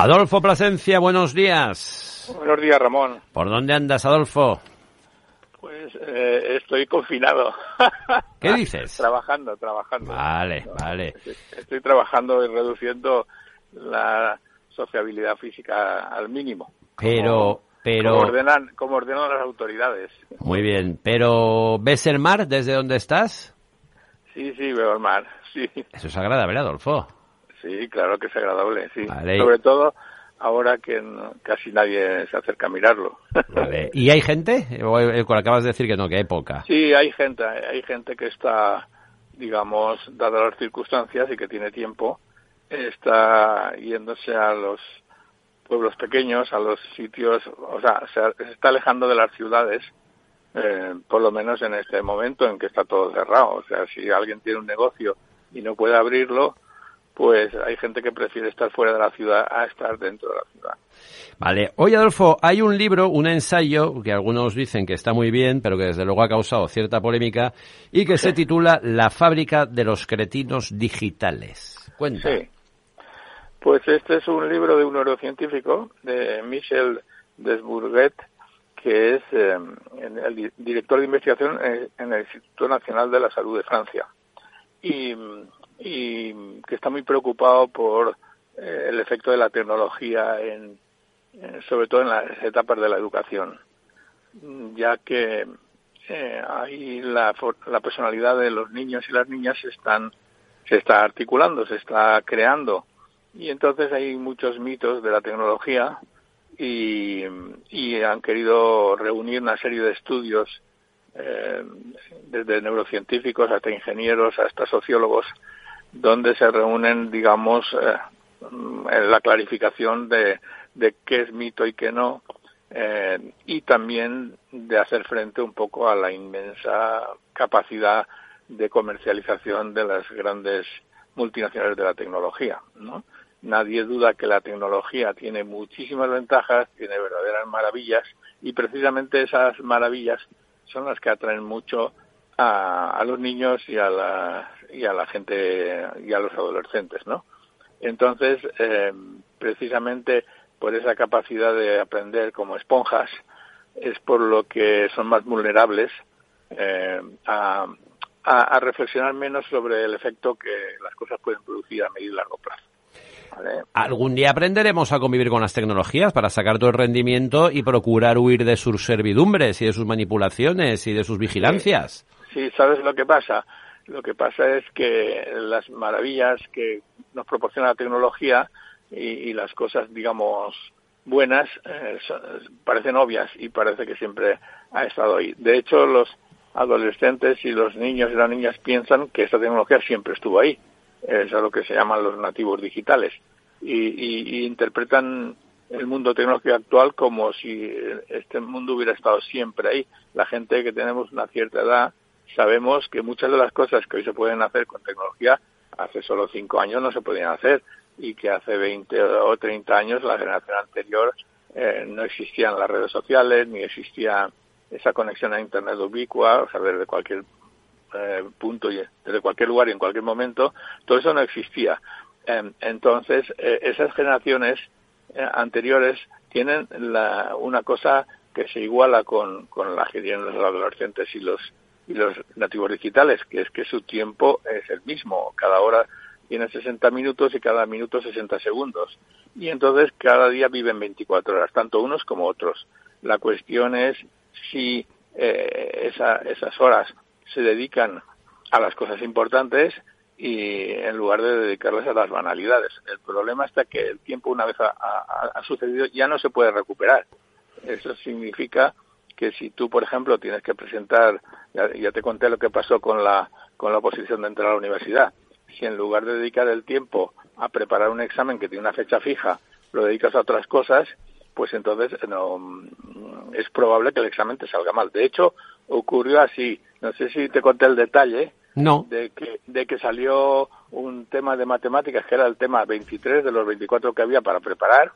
Adolfo Plasencia, buenos días. Buenos días, Ramón. ¿Por dónde andas, Adolfo? Pues eh, estoy confinado. ¿Qué dices? trabajando, trabajando. Vale, vale. Estoy trabajando y reduciendo la sociabilidad física al mínimo. Pero, pero... Como ordenan, como ordenan las autoridades. Muy bien, pero ¿ves el mar desde donde estás? Sí, sí, veo el mar, sí. Eso es agradable, Adolfo. Sí, claro que es agradable, sí. Vale. Sobre todo ahora que casi nadie se acerca a mirarlo. Vale. ¿Y hay gente? O eh, acabas de decir que no, que hay poca. Sí, hay gente, hay gente que está, digamos, dadas las circunstancias y que tiene tiempo, está yéndose a los pueblos pequeños, a los sitios, o sea, se, se está alejando de las ciudades, eh, por lo menos en este momento en que está todo cerrado. O sea, si alguien tiene un negocio y no puede abrirlo, pues hay gente que prefiere estar fuera de la ciudad a estar dentro de la ciudad. Vale. Oye, Adolfo, hay un libro, un ensayo, que algunos dicen que está muy bien, pero que desde luego ha causado cierta polémica, y que se titula La fábrica de los cretinos digitales. Cuenta. Sí. Pues este es un libro de un neurocientífico, de Michel Desbourguet, que es eh, el di- director de investigación en el Instituto Nacional de la Salud de Francia. Y, y que está muy preocupado por eh, el efecto de la tecnología, en, sobre todo en las etapas de la educación, ya que eh, ahí la, la personalidad de los niños y las niñas se están se está articulando, se está creando. Y entonces hay muchos mitos de la tecnología y, y han querido reunir una serie de estudios, eh, desde neurocientíficos hasta ingenieros, hasta sociólogos, donde se reúnen, digamos, eh, la clarificación de, de qué es mito y qué no, eh, y también de hacer frente un poco a la inmensa capacidad de comercialización de las grandes multinacionales de la tecnología, ¿no? Nadie duda que la tecnología tiene muchísimas ventajas, tiene verdaderas maravillas y precisamente esas maravillas son las que atraen mucho a, a los niños y a la y a la gente y a los adolescentes, ¿no? Entonces, eh, precisamente por esa capacidad de aprender como esponjas es por lo que son más vulnerables eh, a, a, a reflexionar menos sobre el efecto que las cosas pueden producir a medio y largo plazo. ¿vale? Algún día aprenderemos a convivir con las tecnologías para sacar todo el rendimiento y procurar huir de sus servidumbres y de sus manipulaciones y de sus vigilancias. Sí, ¿sabes lo que pasa? Lo que pasa es que las maravillas que nos proporciona la tecnología y, las cosas, digamos, buenas, eh, son- parecen obvias y parece que siempre ha estado ahí. De hecho, los adolescentes y los niños y las niñas piensan que esta tecnología siempre estuvo ahí. Es a lo que se llaman los nativos digitales. Y- y interpretan el mundo tecnológico actual como si este mundo hubiera estado siempre ahí. La gente que tenemos una cierta edad sabemos que muchas de las cosas que hoy se pueden hacer con tecnología hace solo cinco años no se podían hacer y que hace 20 o 30 años la generación anterior eh, no existían las redes sociales ni existía esa conexión a internet ubicua, o sea, desde cualquier eh, punto y desde cualquier lugar y en cualquier momento, todo eso no existía. Eh, entonces, esas generaciones eh, anteriores tienen la, una cosa que se iguala con, con la que tienen los adolescentes y los y los nativos digitales, que es que su tiempo es el mismo. Cada hora tiene 60 minutos y cada minuto 60 segundos. Y entonces cada día viven 24 horas, tanto unos como otros. La cuestión es si eh, esa, esas horas se dedican a las cosas importantes y en lugar de dedicarlas a las banalidades. El problema está que el tiempo una vez ha sucedido ya no se puede recuperar. Eso significa que si tú, por ejemplo, tienes que presentar, ya, ya te conté lo que pasó con la, con la oposición de entrar a la universidad, si en lugar de dedicar el tiempo a preparar un examen que tiene una fecha fija, lo dedicas a otras cosas, pues entonces no, mm, es probable que el examen te salga mal. De hecho, ocurrió así. No sé si te conté el detalle No. de que, de que salió un tema de matemáticas que era el tema 23 de los 24 que había para preparar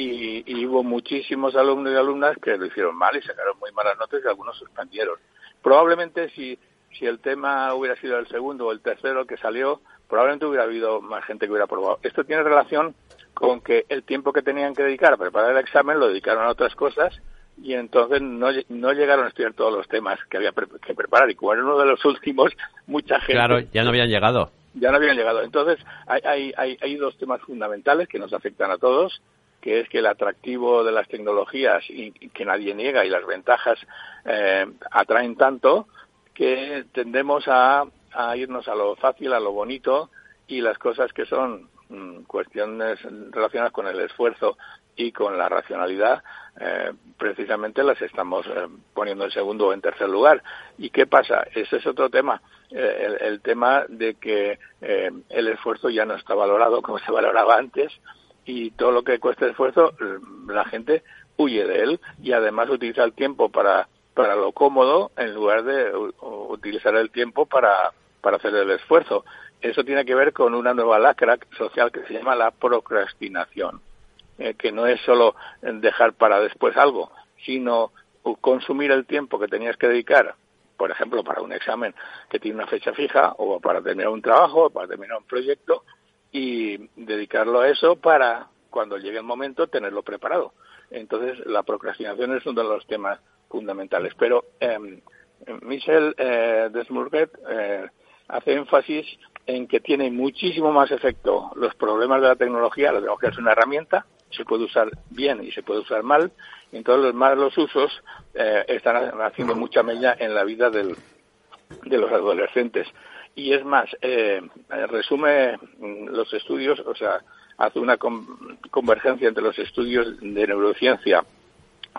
y, y hubo muchísimos alumnos y alumnas que lo hicieron mal y sacaron muy malas notas y algunos suspendieron. Probablemente si, si el tema hubiera sido el segundo o el tercero que salió, probablemente hubiera habido más gente que hubiera probado. Esto tiene relación con que el tiempo que tenían que dedicar a preparar el examen lo dedicaron a otras cosas y entonces no, no llegaron a estudiar todos los temas que había que preparar y como era uno de los últimos, mucha gente... Claro, ya no habían llegado. Ya no habían llegado. Entonces hay, hay, hay, hay dos temas fundamentales que nos afectan a todos que es que el atractivo de las tecnologías y, que nadie niega y las ventajas eh, atraen tanto que tendemos a, a, irnos a lo fácil, a lo bonito y las cosas que son mm, cuestiones relacionadas con el esfuerzo y con la racionalidad eh, precisamente las estamos eh, poniendo en segundo o en tercer lugar. ¿Y qué pasa? Ese es otro tema, el, tema de que el esfuerzo ya no está valorado como se valoraba antes y todo lo que cuesta esfuerzo la gente huye de él y además utiliza el tiempo para para lo cómodo en lugar de utilizar el tiempo para para hacer el esfuerzo. Eso tiene que ver con una nueva lacra social que se llama la procrastinación eh, que no es solo dejar para después algo, sino consumir el tiempo que tenías que dedicar, por ejemplo, para un examen que tiene una fecha fija, o para terminar un trabajo, o para terminar un proyecto, y dedicarlo a eso para, cuando llegue el momento, tenerlo preparado. Entonces, la procrastinación es uno de los temas fundamentales. Pero eh, Michel eh, eh, hace énfasis en que tiene muchísimo más efecto los problemas de la tecnología. La tecnología es una herramienta, se puede usar bien y se puede usar mal. Entonces los malos usos eh, están haciendo mucha mella en la vida del, de los adolescentes. Y es más, eh, resume los estudios, o sea, hace una convergencia entre los estudios de neurociencia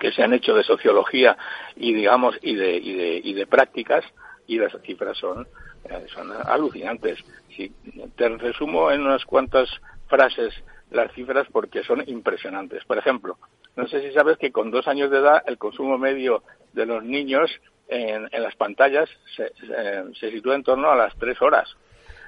que se han hecho de sociología y digamos y de, y de, y de prácticas y las cifras son, eh, son alucinantes. Si te resumo en unas cuantas frases las cifras porque son impresionantes. Por ejemplo, no sé si sabes que con dos años de edad el consumo medio de los niños en, las pantallas se, se, sitúa en torno a las tres horas.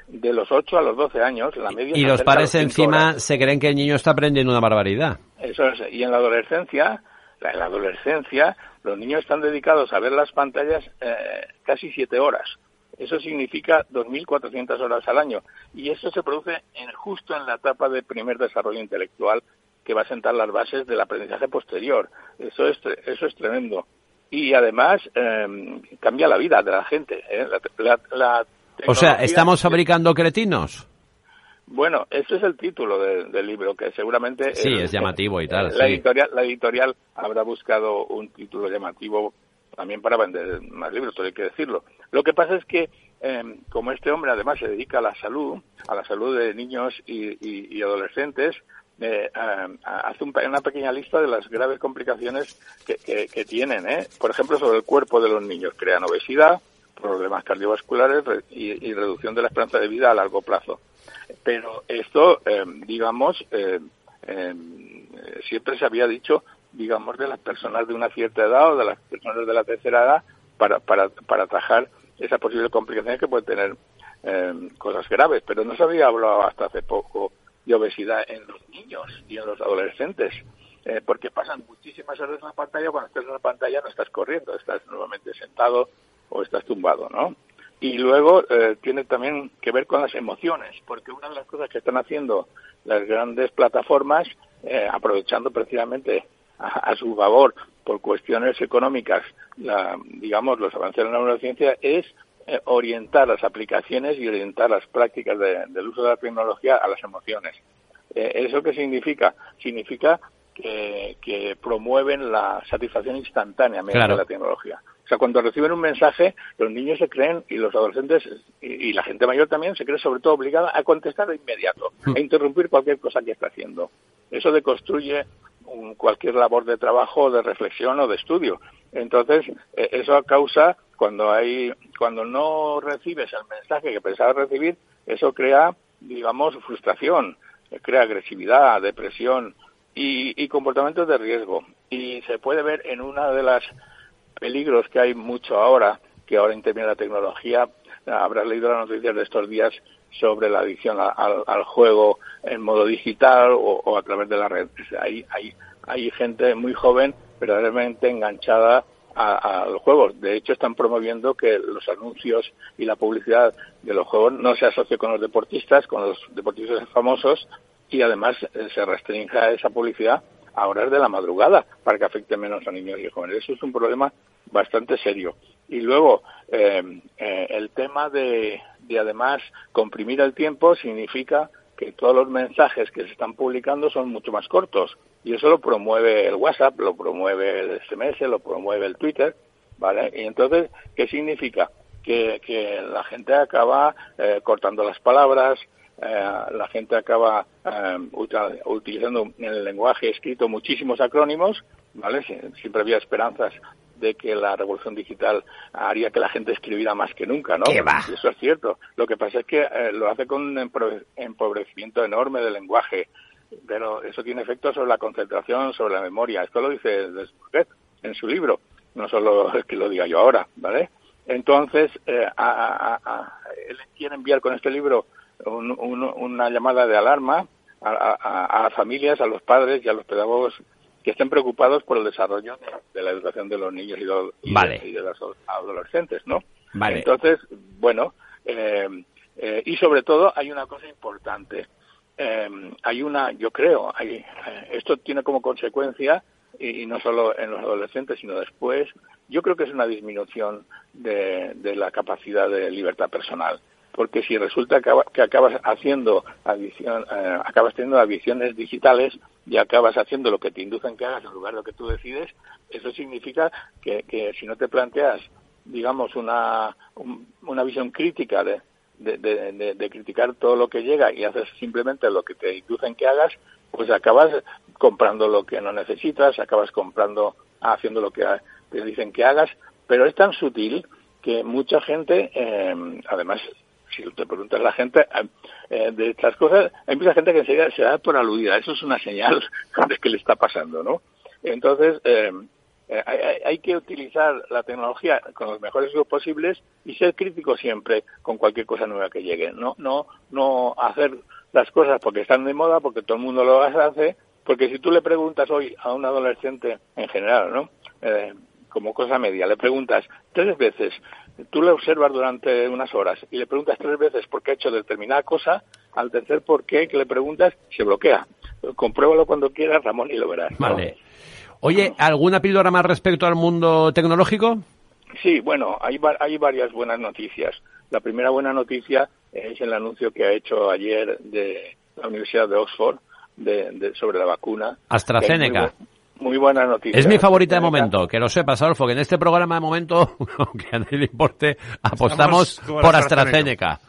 De los 8 a los 12 años, la media. Y los padres encima se creen que el niño está aprendiendo una barbaridad. Eso es. Y en la adolescencia, en la adolescencia, los niños están dedicados a ver las pantallas eh, casi siete horas. Eso significa 2.400 horas al año. Y eso se produce en, justo en la etapa de primer desarrollo intelectual que va a sentar las bases del aprendizaje posterior. Eso es, eso es tremendo. Y además em, cambia la vida de la gente. ¿eh? o sea, ¿estamos fabricando cretinos? Bueno, ese es el título del libro, que seguramente... Sí, es, llamativo y tal. La, editorial, la editorial habrá buscado un título llamativo también para vender más libros, todo hay que decirlo. Lo que pasa es que, em, como este hombre además se dedica a la salud, a la salud de niños y, adolescentes, eh, em, hace una pequeña lista de las graves complicaciones que, tienen, ¿eh? por ejemplo, sobre el cuerpo de los niños. Crean obesidad, problemas cardiovasculares y, reducción de la esperanza de vida a largo plazo. Pero esto, em, digamos, siempre se había dicho digamos, de las personas de una cierta edad o de las personas de la tercera edad para, para, para atajar esa posible complicación que puede tener cosas graves. Pero no se había hablado hasta hace poco de obesidad en los niños y en los adolescentes, eh, porque pasan muchísimas horas en la pantalla. Cuando estás en la pantalla no estás corriendo, estás nuevamente sentado o estás tumbado, ¿no? Y luego eh, tiene también que ver con las emociones, porque una de las cosas que están haciendo las grandes plataformas, aprovechando precisamente a, su favor por cuestiones económicas, la, digamos, los avances en la neurociencia es eh, orientar las aplicaciones y orientar las prácticas del uso de la tecnología a las emociones. Eh, ¿Eso qué significa? Significa que, que promueven la satisfacción instantánea mediante la tecnología. O sea, cuando reciben un mensaje, los niños se creen y los adolescentes y, la gente mayor también se cree sobre todo obligada a contestar de inmediato, hmm. a interrumpir cualquier cosa que está haciendo. Eso deconstruye cualquier labor de trabajo, de reflexión o de estudio. Entonces, eh, eso causa, cuando hay, cuando no recibes el mensaje que pensabas recibir, eso crea, digamos, frustración, crea agresividad, depresión y, comportamientos de riesgo. Y se puede ver en una de las peligros que hay mucho ahora, que ahora interviene la tecnología, habrás leído las noticias de estos días sobre la adicción al, juego en modo digital o, a través de la red. Hay, hay, hay gente muy joven verdaderamente enganchada a, los juegos. De hecho, están promoviendo que los anuncios y la publicidad de los juegos no se asocie con los deportistas, con los deportistas famosos, y además eh, se restrinja esa publicidad a horas de la madrugada para que afecte menos a niños y jóvenes. Eso es un problema bastante serio. Y luego, eh, eh, el tema de, de además comprimir el tiempo significa que todos los mensajes que se están publicando son mucho más cortos. Y eso lo promueve el WhatsApp, lo promueve el SMS, lo promueve el Twitter, ¿vale? Y entonces, ¿qué significa? Que, que la gente acaba eh, cortando las palabras, eh, la gente acaba eh, utilizando en el lenguaje escrito muchísimos acrónimos, ¿vale? Siempre había esperanzas de que la revolución digital haría que la gente escribiera más que nunca, ¿no? eso es cierto. Lo que pasa es que eh, lo hace con un empobrecimiento enorme del lenguaje, pero eso tiene efectos sobre la concentración, sobre la memoria. Esto lo dice Desbourget en su libro, no solo es que lo diga yo ahora, ¿vale? Entonces, eh, él quiere enviar con este libro una llamada de alarma a, familias, a los padres y a los pedagogos que estén preocupados por el desarrollo de la educación de los niños y, de, los adolescentes, ¿no? Vale. Entonces, bueno, eh, eh, y sobre todo hay una cosa importante. Eh, hay una, yo creo, hay, esto tiene como consecuencia, y, no solo en los adolescentes, sino después, yo creo que es una disminución de, de la capacidad de libertad personal. Porque si resulta que acabas haciendo adicción, eh, acabas teniendo adicciones digitales y acabas haciendo lo que te inducen que hagas en lugar de lo que tú decides, eso significa que, que si no te planteas, digamos, una, una visión crítica de, de, de, criticar todo lo que llega y haces simplemente lo que te inducen que hagas, pues acabas comprando lo que no necesitas, acabas comprando, haciendo lo que te dicen que hagas, pero es tan sutil que mucha gente, eh, además si te preguntas a la gente eh, eh, de estas cosas, hay mucha gente que enseguida se da por aludida. Eso es una señal de que le está pasando, ¿no? Entonces, eh, hay, que utilizar la tecnología con los mejores usos posibles y ser crítico siempre con cualquier cosa nueva que llegue. No, no, no hacer las cosas porque están de moda, porque todo el mundo lo hace, porque si tú le preguntas hoy a un adolescente en general, ¿no? como cosa media, le preguntas tres veces tú le observas durante unas horas y le preguntas tres veces por qué ha hecho determinada cosa, al tercer por qué que le preguntas se bloquea. Compruébalo cuando quieras, Ramón, y lo verás. Vale. Oye, ¿alguna píldora más respecto al mundo tecnológico? Sí, bueno, hay, hay varias buenas noticias. La primera buena noticia es el anuncio que ha hecho ayer de la Universidad de Oxford de, sobre la vacuna. AstraZeneca. Muy buena noticia. Es mi favorita de momento, que lo sepas, Adolfo, que en este programa de momento, aunque a nadie le importe, apostamos por AstraZeneca.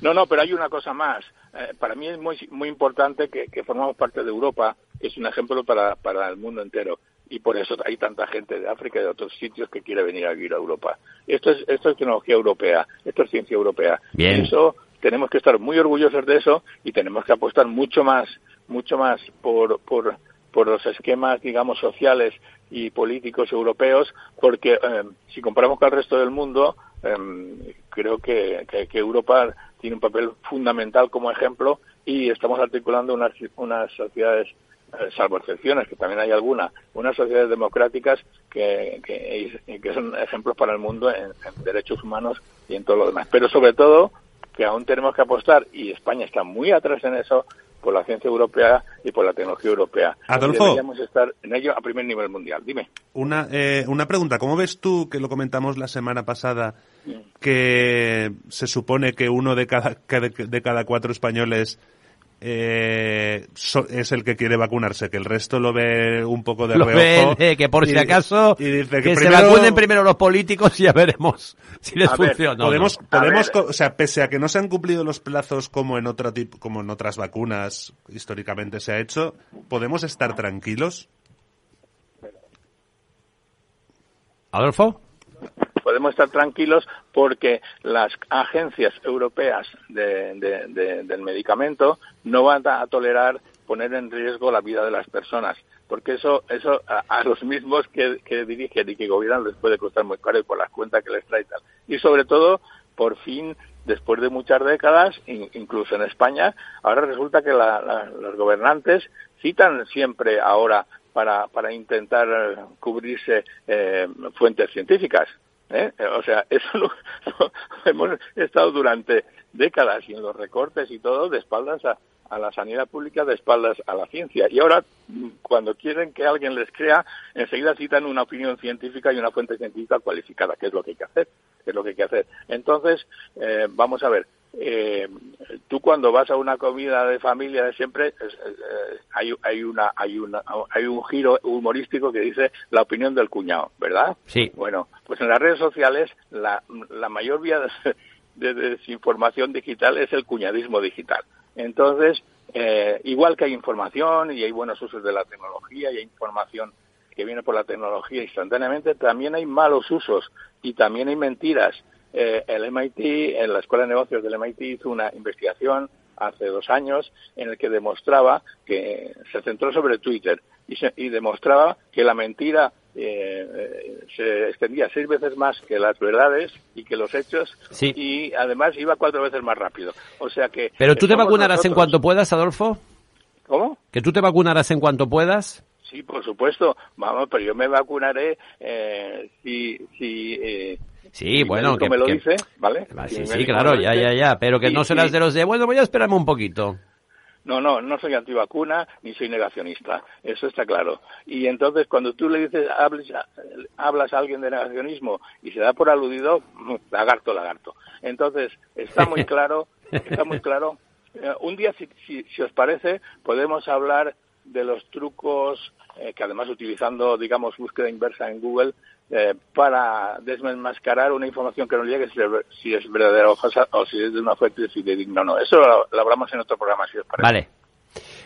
No, no, pero hay una cosa más. Eh, para mí es muy, muy importante que, formamos parte de Europa, que es un ejemplo para, para el mundo entero. Y por eso hay tanta gente de África y de otros sitios que quiere venir a vivir a Europa. Esto es, esto es tecnología europea, esto es ciencia europea. Bien. eso tenemos que estar muy orgullosos de eso y tenemos que apostar mucho más, mucho más por, por por los esquemas, digamos, sociales y políticos europeos, porque eh, si comparamos con el resto del mundo, eh, creo que, que, Europa tiene un papel fundamental como ejemplo y estamos articulando unas, unas sociedades, eh, salvo excepciones, que también hay alguna, unas sociedades democráticas que, que, que son ejemplos para el mundo en, en derechos humanos y en todo lo demás. Pero sobre todo, que aún tenemos que apostar, y España está muy atrás en eso, por la ciencia europea y por la tecnología europea. Adolfo. Deberíamos estar en ello a primer nivel mundial. Dime. Una, eh, una pregunta. ¿Cómo ves tú, que lo comentamos la semana pasada, que se supone que uno de cada, de cada cuatro españoles eh, es el que quiere vacunarse, que el resto lo ve un poco de lo reojo. Ve, que por si acaso que, se vacunen primero los políticos y ya veremos si les funciona. podemos, podemos, o sea, pese a que no se han cumplido los plazos como en otro tipo, como en otras vacunas históricamente se ha hecho, podemos estar tranquilos. Adolfo podemos estar tranquilos porque las agencias europeas del medicamento no van a tolerar poner en riesgo la vida de las personas, porque eso, eso a, los mismos que, dirigen y que gobiernan les puede costar muy caro y por las cuentas que les trae tal. Y sobre todo, por fin, después de muchas décadas, incluso en España, ahora resulta que los gobernantes citan siempre ahora para, para intentar cubrirse eh, fuentes científicas. ¿Eh? O sea, eso lo, hemos estado durante décadas y en los recortes y todo de espaldas a, a la sanidad pública de espaldas a la ciencia. Y ahora, cuando quieren que alguien les crea, enseguida citan una opinión científica y una fuente científica cualificada, que es lo que hay que hacer. es lo que hay que hacer. Entonces, eh, vamos a ver. Eh, tú cuando vas a una comida de familia de siempre eh, hay, hay una hay una hay un giro humorístico que dice la opinión del cuñado verdad sí bueno pues en las redes sociales la, la mayor vía de, de desinformación digital es el cuñadismo digital entonces, eh, igual que hay información y hay buenos usos de la tecnología y hay información que viene por la tecnología instantáneamente, también hay malos usos y también hay mentiras. Eh, el MIT, en la Escuela de Negocios del MIT hizo una investigación hace dos años en el que demostraba que se centró sobre Twitter y, y demostraba que la mentira eh, se extendía seis veces más que las verdades y que los hechos y además iba cuatro veces más rápido. O sea que. Pero tú te vacunarás en cuanto puedas, Adolfo. ¿Cómo? Que tú te vacunarás en cuanto puedas. Sí, por supuesto. Vamos, pero yo me vacunaré eh, si si eh, Sí, bueno, que me lo dice, ¿vale? Sí, sí, claro, ya, ya, ya, pero que no serás de los de, bueno, voy a esperarme un poquito. No, no, no soy antivacuna ni soy negacionista, eso está claro. Y entonces cuando tú le dices, hablas a alguien de negacionismo y se da por aludido, lagarto, lagarto. Entonces está muy claro, está muy claro. Eh, un día, si, si, os parece, podemos hablar de los trucos eh, que además utilizando, digamos, búsqueda inversa en Google, eh, para desmascarar una información que nos llegue si es verdadera o falsa o si es de una fuente fidedigna o no. Eso lo, hablamos en otro programa, si os parece. Vale.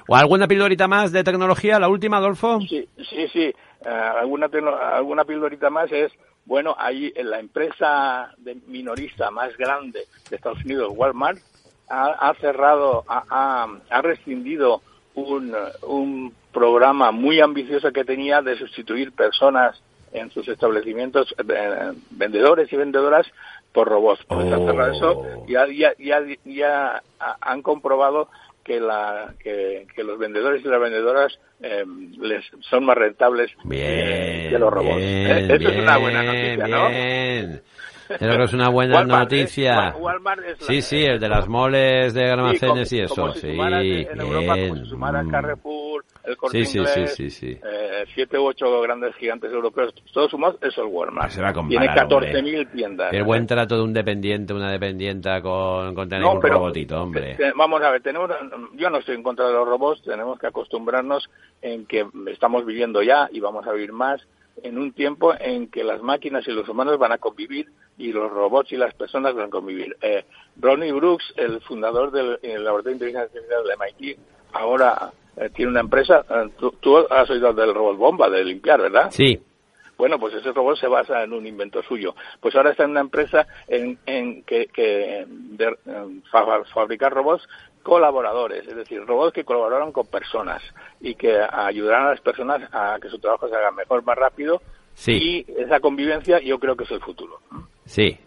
¿O alguna pildorita más de tecnología, la última, Adolfo? Sí, sí, sí. Eh, alguna, alguna pildorita más es, bueno, ahí en la empresa de minorista más grande de Estados Unidos, Walmart, ha, cerrado, ha, ha rescindido un, un programa muy ambicioso que tenía de sustituir personas en sus establecimientos eh, vendedores y vendedoras por robots. Por oh. eso ya, ya, ya, ya han comprobado que, la, que, que, los vendedores y las vendedoras eh, les son más rentables eh, que los robots. Bien, Eso es una buena noticia, ¿no? Creo que es una buena noticia. sí, sí, el de las moles de almacenes y eso. sí, en Europa, como si sumara mm. Carrefour, el Corte sí, Inglés, sí, sí, sí, eh, siete u ocho grandes gigantes europeos, todos sumados, eso es Walmart. Se va a Tiene 14.000 tiendas. El buen trato de un dependiente, una dependienta con, con tener un robotito, hombre. Vamos a ver, tenemos, yo no estoy en contra de los robots, tenemos que acostumbrarnos en que estamos viviendo ya y vamos a vivir más en un tiempo en que las máquinas y los humanos van a convivir y los robots y las personas van a convivir. Eh, Ronnie Brooks, el fundador del Laboratorio de Inteligencia Artificial del MIT, ahora eh, tiene una empresa. Eh, tú, has oído del robot bomba, de limpiar, ¿verdad? Sí. Bueno, pues ese robot se basa en un invento suyo. Pues ahora está en una empresa en, en que, que de, fabricar robots colaboradores, es decir, robots que colaboraron con personas y que ayudarán a las personas a que su trabajo se haga mejor, más rápido. Sí. Y esa convivencia yo creo que es el futuro. Sí,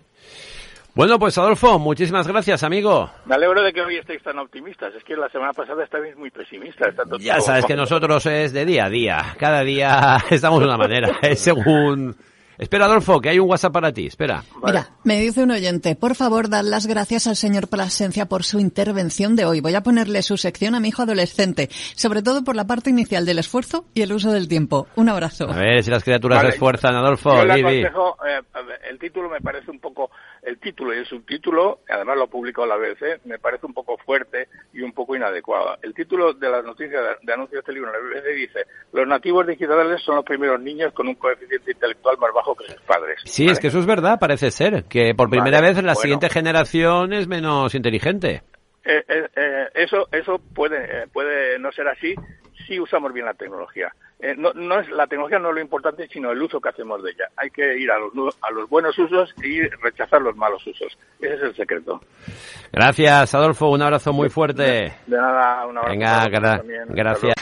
bueno, pues Adolfo, muchísimas gracias, amigo. Me alegro de que hoy estéis tan optimistas. Es que la semana pasada estabais muy pesimistas. ya sabes que nosotros es de día a día. Cada día estamos de una manera. Es según Espera, Adolfo, que hay un WhatsApp para ti. Espera. Mira, me dice un oyente, por favor, dad las gracias al señor Plasencia por su intervención de hoy. Voy a ponerle su sección a mi hijo adolescente, sobre todo por la parte inicial del esfuerzo y el uso del tiempo. Un abrazo. A ver si las criaturas se esfuerzan, Adolfo. Yo le aconsejo, eh, el título me parece un poco, el título y el subtítulo, además lo publicó la BBC, me parece un poco fuerte y un poco inadecuado. El título de las noticias de, anuncios de este libro en la BBC dice, los nativos digitales son los primeros niños con un coeficiente intelectual más bajo que sus padres. Sí, es que eso es verdad, parece ser, que por primera vez la siguiente generación es menos inteligente. Eh, eh, eh, eso eso puede puede no ser así si usamos bien la tecnología. No, no es la tecnología no es lo importante, sino el uso que hacemos de ella. Hay que ir a los, a los buenos usos y rechazar los malos usos. Ese es el secreto. Gracias, Adolfo. Un abrazo muy fuerte. De, nada, un abrazo. Venga, gracias.